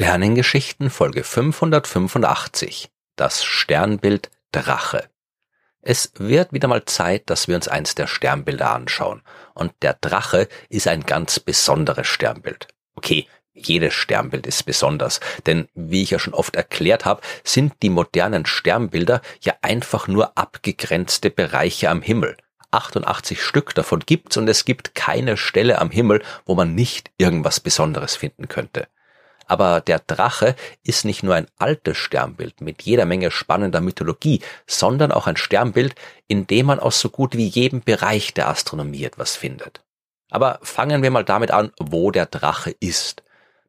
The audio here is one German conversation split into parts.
Sternengeschichten Folge 585 Das Sternbild Drache Es wird wieder mal Zeit, dass wir uns eins der Sternbilder anschauen. Und der Drache ist ein ganz besonderes Sternbild. Okay, jedes Sternbild ist besonders, denn wie ich ja schon oft erklärt habe, sind die modernen Sternbilder ja einfach nur abgegrenzte Bereiche am Himmel. 88 Stück davon gibt's und es gibt keine Stelle am Himmel, wo man nicht irgendwas Besonderes finden könnte. Aber der Drache ist nicht nur ein altes Sternbild mit jeder Menge spannender Mythologie, sondern auch ein Sternbild, in dem man aus so gut wie jedem Bereich der Astronomie etwas findet. Aber fangen wir mal damit an, wo der Drache ist.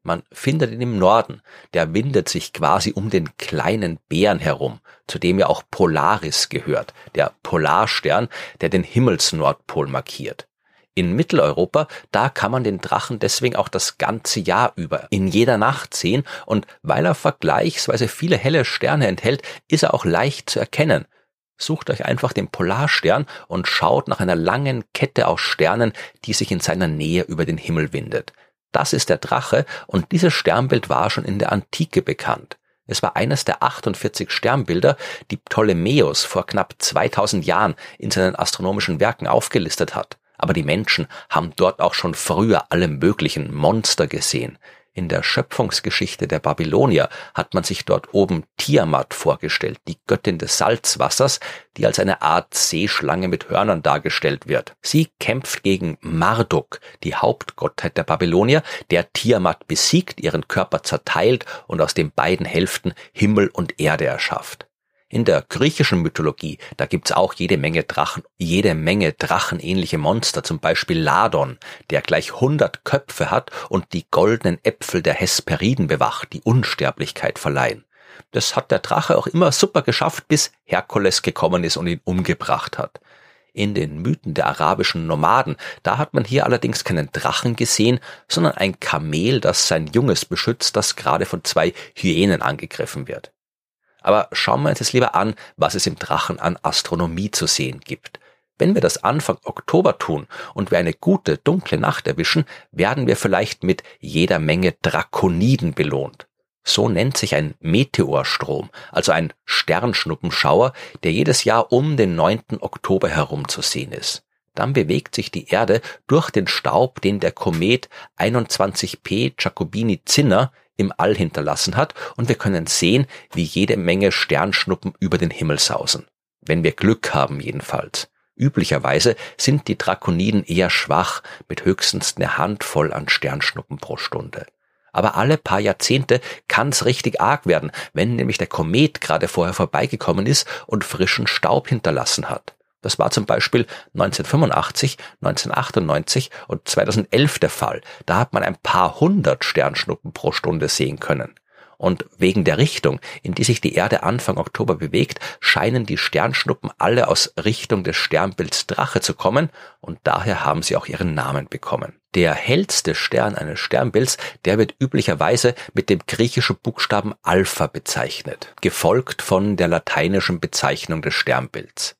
Man findet ihn im Norden, der windet sich quasi um den kleinen Bären herum, zu dem ja auch Polaris gehört, der Polarstern, der den Himmelsnordpol markiert. In Mitteleuropa, da kann man den Drachen deswegen auch das ganze Jahr über in jeder Nacht sehen und weil er vergleichsweise viele helle Sterne enthält, ist er auch leicht zu erkennen. Sucht euch einfach den Polarstern und schaut nach einer langen Kette aus Sternen, die sich in seiner Nähe über den Himmel windet. Das ist der Drache und dieses Sternbild war schon in der Antike bekannt. Es war eines der 48 Sternbilder, die Ptolemäus vor knapp 2000 Jahren in seinen astronomischen Werken aufgelistet hat aber die Menschen haben dort auch schon früher alle möglichen Monster gesehen. In der Schöpfungsgeschichte der Babylonier hat man sich dort oben Tiamat vorgestellt, die Göttin des Salzwassers, die als eine Art Seeschlange mit Hörnern dargestellt wird. Sie kämpft gegen Marduk, die Hauptgottheit der Babylonier, der Tiamat besiegt, ihren Körper zerteilt und aus den beiden Hälften Himmel und Erde erschafft. In der griechischen Mythologie, da gibt's auch jede Menge Drachen, jede Menge drachenähnliche Monster, zum Beispiel Ladon, der gleich hundert Köpfe hat und die goldenen Äpfel der Hesperiden bewacht, die Unsterblichkeit verleihen. Das hat der Drache auch immer super geschafft, bis Herkules gekommen ist und ihn umgebracht hat. In den Mythen der arabischen Nomaden, da hat man hier allerdings keinen Drachen gesehen, sondern ein Kamel, das sein Junges beschützt, das gerade von zwei Hyänen angegriffen wird. Aber schauen wir uns jetzt lieber an, was es im Drachen an Astronomie zu sehen gibt. Wenn wir das Anfang Oktober tun und wir eine gute, dunkle Nacht erwischen, werden wir vielleicht mit jeder Menge Drakoniden belohnt. So nennt sich ein Meteorstrom, also ein Sternschnuppenschauer, der jedes Jahr um den 9. Oktober herum zu sehen ist. Dann bewegt sich die Erde durch den Staub, den der Komet 21P Giacobini-Zinner im All hinterlassen hat und wir können sehen, wie jede Menge Sternschnuppen über den Himmel sausen. Wenn wir Glück haben jedenfalls. Üblicherweise sind die Drakoniden eher schwach, mit höchstens eine Handvoll an Sternschnuppen pro Stunde. Aber alle paar Jahrzehnte kann's richtig arg werden, wenn nämlich der Komet gerade vorher vorbeigekommen ist und frischen Staub hinterlassen hat. Das war zum Beispiel 1985, 1998 und 2011 der Fall. Da hat man ein paar hundert Sternschnuppen pro Stunde sehen können. Und wegen der Richtung, in die sich die Erde Anfang Oktober bewegt, scheinen die Sternschnuppen alle aus Richtung des Sternbilds Drache zu kommen und daher haben sie auch ihren Namen bekommen. Der hellste Stern eines Sternbilds, der wird üblicherweise mit dem griechischen Buchstaben Alpha bezeichnet, gefolgt von der lateinischen Bezeichnung des Sternbilds.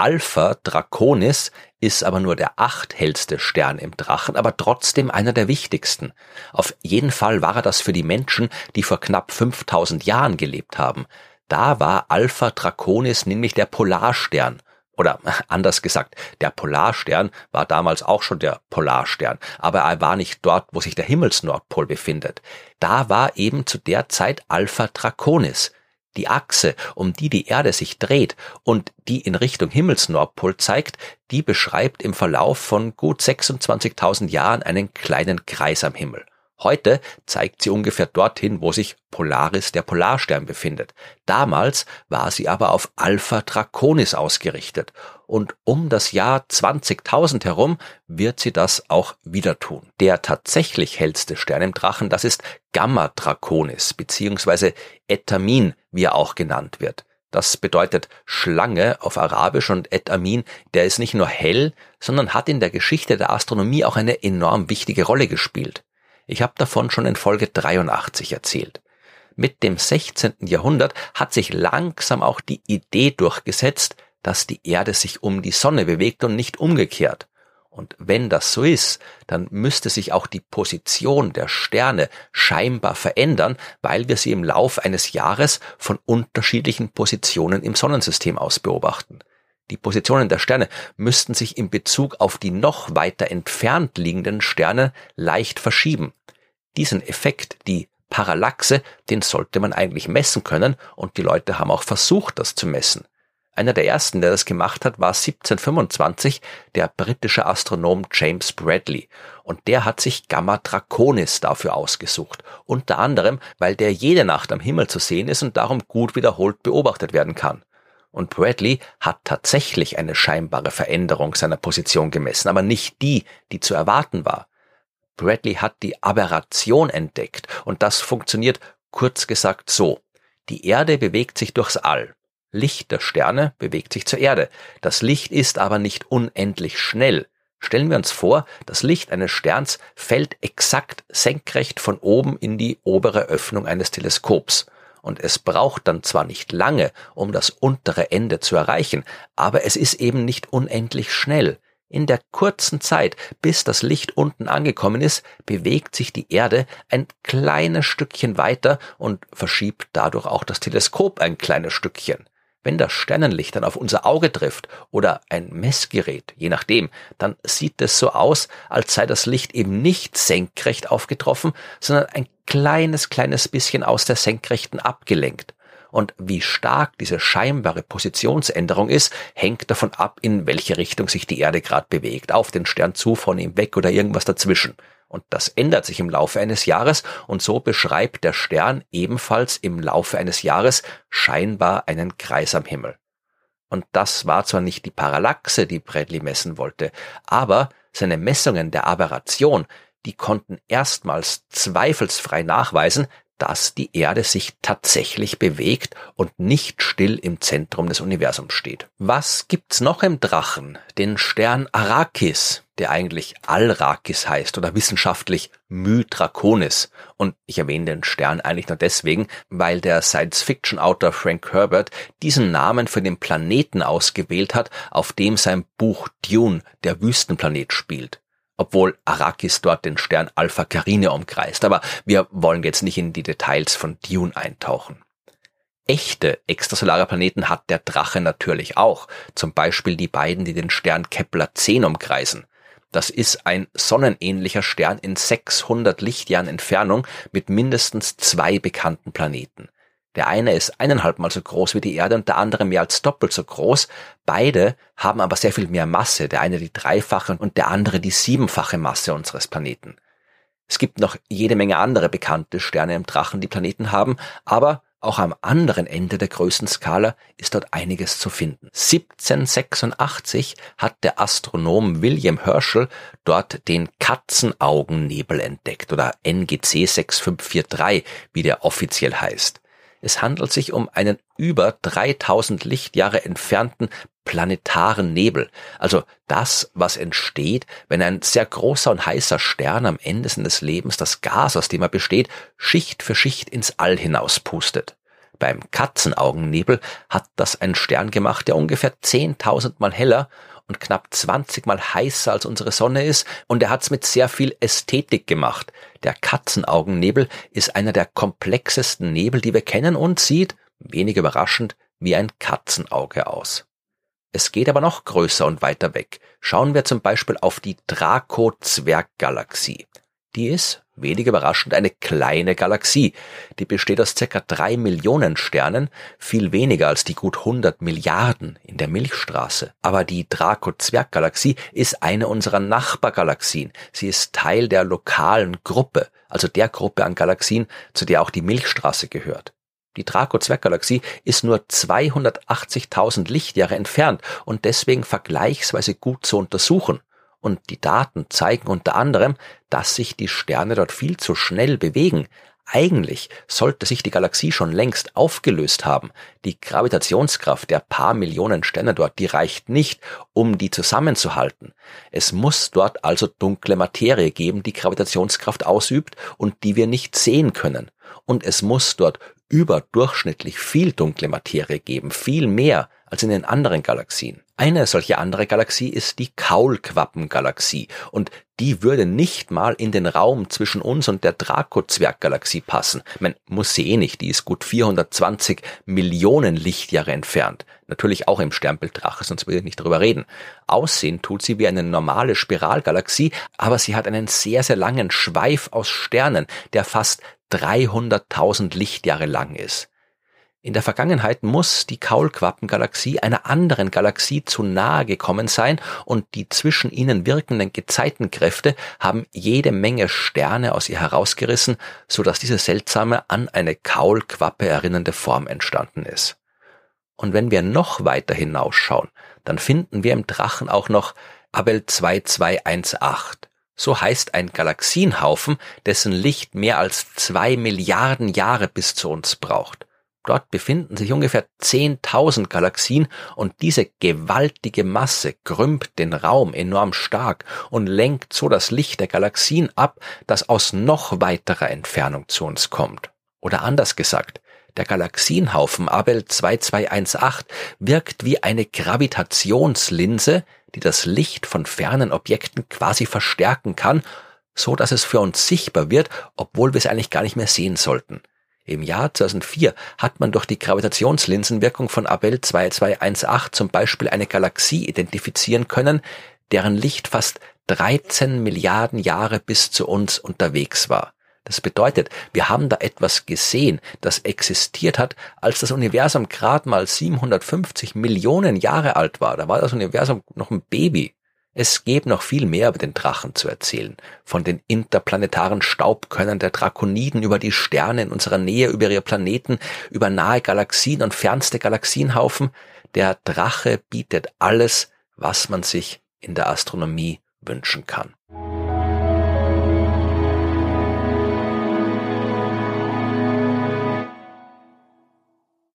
Alpha Draconis ist aber nur der achthellste Stern im Drachen, aber trotzdem einer der wichtigsten. Auf jeden Fall war er das für die Menschen, die vor knapp 5000 Jahren gelebt haben. Da war Alpha Draconis nämlich der Polarstern. Oder anders gesagt, der Polarstern war damals auch schon der Polarstern, aber er war nicht dort, wo sich der Himmelsnordpol befindet. Da war eben zu der Zeit Alpha Draconis die Achse, um die die Erde sich dreht und die in Richtung Himmelsnordpol zeigt, die beschreibt im Verlauf von gut 26.000 Jahren einen kleinen Kreis am Himmel. Heute zeigt sie ungefähr dorthin, wo sich Polaris, der Polarstern, befindet. Damals war sie aber auf Alpha Draconis ausgerichtet. Und um das Jahr 20.000 herum wird sie das auch wieder tun. Der tatsächlich hellste Stern im Drachen, das ist Gamma Draconis, beziehungsweise Etamin, wie er auch genannt wird. Das bedeutet Schlange auf Arabisch und Etamin, der ist nicht nur hell, sondern hat in der Geschichte der Astronomie auch eine enorm wichtige Rolle gespielt. Ich habe davon schon in Folge 83 erzählt. Mit dem 16. Jahrhundert hat sich langsam auch die Idee durchgesetzt, dass die Erde sich um die Sonne bewegt und nicht umgekehrt. Und wenn das so ist, dann müsste sich auch die Position der Sterne scheinbar verändern, weil wir sie im Lauf eines Jahres von unterschiedlichen Positionen im Sonnensystem aus beobachten. Die Positionen der Sterne müssten sich in Bezug auf die noch weiter entfernt liegenden Sterne leicht verschieben. Diesen Effekt, die Parallaxe, den sollte man eigentlich messen können und die Leute haben auch versucht, das zu messen. Einer der ersten, der das gemacht hat, war 1725 der britische Astronom James Bradley. Und der hat sich Gamma Draconis dafür ausgesucht. Unter anderem, weil der jede Nacht am Himmel zu sehen ist und darum gut wiederholt beobachtet werden kann. Und Bradley hat tatsächlich eine scheinbare Veränderung seiner Position gemessen, aber nicht die, die zu erwarten war. Bradley hat die Aberration entdeckt und das funktioniert kurz gesagt so. Die Erde bewegt sich durchs All. Licht der Sterne bewegt sich zur Erde. Das Licht ist aber nicht unendlich schnell. Stellen wir uns vor, das Licht eines Sterns fällt exakt senkrecht von oben in die obere Öffnung eines Teleskops. Und es braucht dann zwar nicht lange, um das untere Ende zu erreichen, aber es ist eben nicht unendlich schnell. In der kurzen Zeit, bis das Licht unten angekommen ist, bewegt sich die Erde ein kleines Stückchen weiter und verschiebt dadurch auch das Teleskop ein kleines Stückchen. Wenn das Sternenlicht dann auf unser Auge trifft oder ein Messgerät, je nachdem, dann sieht es so aus, als sei das Licht eben nicht senkrecht aufgetroffen, sondern ein kleines, kleines bisschen aus der Senkrechten abgelenkt. Und wie stark diese scheinbare Positionsänderung ist, hängt davon ab, in welche Richtung sich die Erde gerade bewegt, auf den Stern zu, von ihm weg oder irgendwas dazwischen. Und das ändert sich im Laufe eines Jahres und so beschreibt der Stern ebenfalls im Laufe eines Jahres scheinbar einen Kreis am Himmel. Und das war zwar nicht die Parallaxe, die Bradley messen wollte, aber seine Messungen der Aberration, die konnten erstmals zweifelsfrei nachweisen, dass die Erde sich tatsächlich bewegt und nicht still im Zentrum des Universums steht. Was gibt's noch im Drachen? Den Stern Arrakis, der eigentlich Alrakis heißt oder wissenschaftlich Mydraconis. Und ich erwähne den Stern eigentlich nur deswegen, weil der Science-Fiction-Autor Frank Herbert diesen Namen für den Planeten ausgewählt hat, auf dem sein Buch Dune, der Wüstenplanet, spielt obwohl Arrakis dort den Stern Alpha Carinae umkreist. Aber wir wollen jetzt nicht in die Details von Dune eintauchen. Echte extrasolare Planeten hat der Drache natürlich auch, zum Beispiel die beiden, die den Stern Kepler 10 umkreisen. Das ist ein sonnenähnlicher Stern in 600 Lichtjahren Entfernung mit mindestens zwei bekannten Planeten. Der eine ist eineinhalb Mal so groß wie die Erde und der andere mehr als doppelt so groß. Beide haben aber sehr viel mehr Masse. Der eine die dreifache und der andere die siebenfache Masse unseres Planeten. Es gibt noch jede Menge andere bekannte Sterne im Drachen, die Planeten haben, aber auch am anderen Ende der Größenskala ist dort einiges zu finden. 1786 hat der Astronom William Herschel dort den Katzenaugennebel entdeckt oder NGC 6543, wie der offiziell heißt. Es handelt sich um einen über 3000 Lichtjahre entfernten planetaren Nebel, also das, was entsteht, wenn ein sehr großer und heißer Stern am Ende seines Lebens das Gas, aus dem er besteht, Schicht für Schicht ins All hinauspustet. Beim Katzenaugennebel hat das ein Stern gemacht, der ungefähr 10.000 Mal heller und knapp 20 mal heißer als unsere Sonne ist und er hat's mit sehr viel Ästhetik gemacht. Der Katzenaugennebel ist einer der komplexesten Nebel, die wir kennen und sieht, wenig überraschend, wie ein Katzenauge aus. Es geht aber noch größer und weiter weg. Schauen wir zum Beispiel auf die Draco-Zwerggalaxie. Die ist wenig überraschend eine kleine Galaxie. Die besteht aus circa drei Millionen Sternen, viel weniger als die gut 100 Milliarden in der Milchstraße. Aber die Draco-Zwerggalaxie ist eine unserer Nachbargalaxien. Sie ist Teil der lokalen Gruppe, also der Gruppe an Galaxien, zu der auch die Milchstraße gehört. Die Draco-Zwerggalaxie ist nur 280.000 Lichtjahre entfernt und deswegen vergleichsweise gut zu untersuchen und die Daten zeigen unter anderem, dass sich die Sterne dort viel zu schnell bewegen. Eigentlich sollte sich die Galaxie schon längst aufgelöst haben. Die Gravitationskraft der paar Millionen Sterne dort, die reicht nicht, um die zusammenzuhalten. Es muss dort also dunkle Materie geben, die Gravitationskraft ausübt und die wir nicht sehen können. Und es muss dort überdurchschnittlich viel dunkle Materie geben, viel mehr als in den anderen Galaxien. Eine solche andere Galaxie ist die Kaulquappengalaxie und die würde nicht mal in den Raum zwischen uns und der Draco-Zwerggalaxie passen. Man muss sie eh nicht, die ist gut 420 Millionen Lichtjahre entfernt. Natürlich auch im Sternbild Drache, sonst würde ich nicht drüber reden. Aussehen tut sie wie eine normale Spiralgalaxie, aber sie hat einen sehr, sehr langen Schweif aus Sternen, der fast 300.000 Lichtjahre lang ist. In der Vergangenheit muss die Kaulquappengalaxie einer anderen Galaxie zu nahe gekommen sein und die zwischen ihnen wirkenden Gezeitenkräfte haben jede Menge Sterne aus ihr herausgerissen, so dass diese seltsame an eine Kaulquappe erinnernde Form entstanden ist. Und wenn wir noch weiter hinausschauen, dann finden wir im Drachen auch noch Abel 2218. So heißt ein Galaxienhaufen, dessen Licht mehr als zwei Milliarden Jahre bis zu uns braucht. Dort befinden sich ungefähr 10.000 Galaxien und diese gewaltige Masse krümmt den Raum enorm stark und lenkt so das Licht der Galaxien ab, das aus noch weiterer Entfernung zu uns kommt. Oder anders gesagt, der Galaxienhaufen Abel 2218 wirkt wie eine Gravitationslinse, die das Licht von fernen Objekten quasi verstärken kann, so dass es für uns sichtbar wird, obwohl wir es eigentlich gar nicht mehr sehen sollten. Im Jahr 2004 hat man durch die Gravitationslinsenwirkung von Abel 2218 zum Beispiel eine Galaxie identifizieren können, deren Licht fast 13 Milliarden Jahre bis zu uns unterwegs war. Das bedeutet, wir haben da etwas gesehen, das existiert hat, als das Universum gerade mal 750 Millionen Jahre alt war. Da war das Universum noch ein Baby. Es gäbe noch viel mehr über den Drachen zu erzählen. Von den interplanetaren Staubkönnern der Drakoniden über die Sterne in unserer Nähe, über ihre Planeten, über nahe Galaxien und fernste Galaxienhaufen. Der Drache bietet alles, was man sich in der Astronomie wünschen kann.